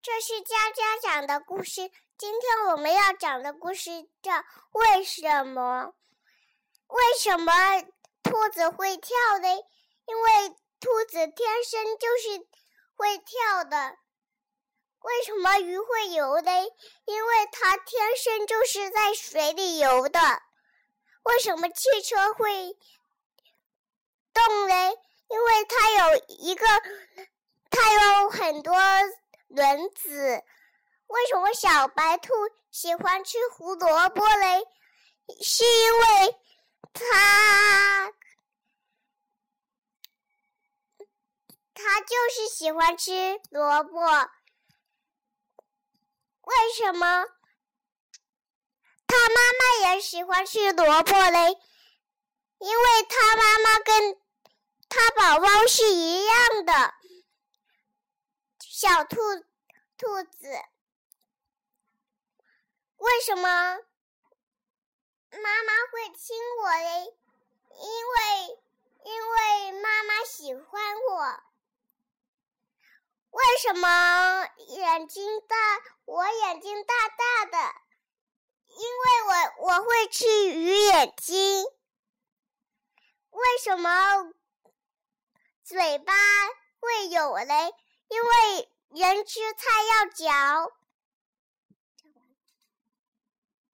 这是佳佳讲的故事。今天我们要讲的故事叫《为什么？为什么兔子会跳呢？因为兔子天生就是会跳的。为什么鱼会游呢？因为它天生就是在水里游的。为什么汽车会动呢？因为它有一个，它有很多。轮子，为什么小白兔喜欢吃胡萝卜嘞？是因为它，它就是喜欢吃萝卜。为什么它妈妈也喜欢吃萝卜嘞？因为它妈妈跟它宝宝是一。小兔兔子，为什么妈妈会亲我嘞？因为因为妈妈喜欢我。为什么眼睛大？我眼睛大大的，因为我我会吃鱼眼睛。为什么嘴巴会有嘞？因为人吃菜要嚼。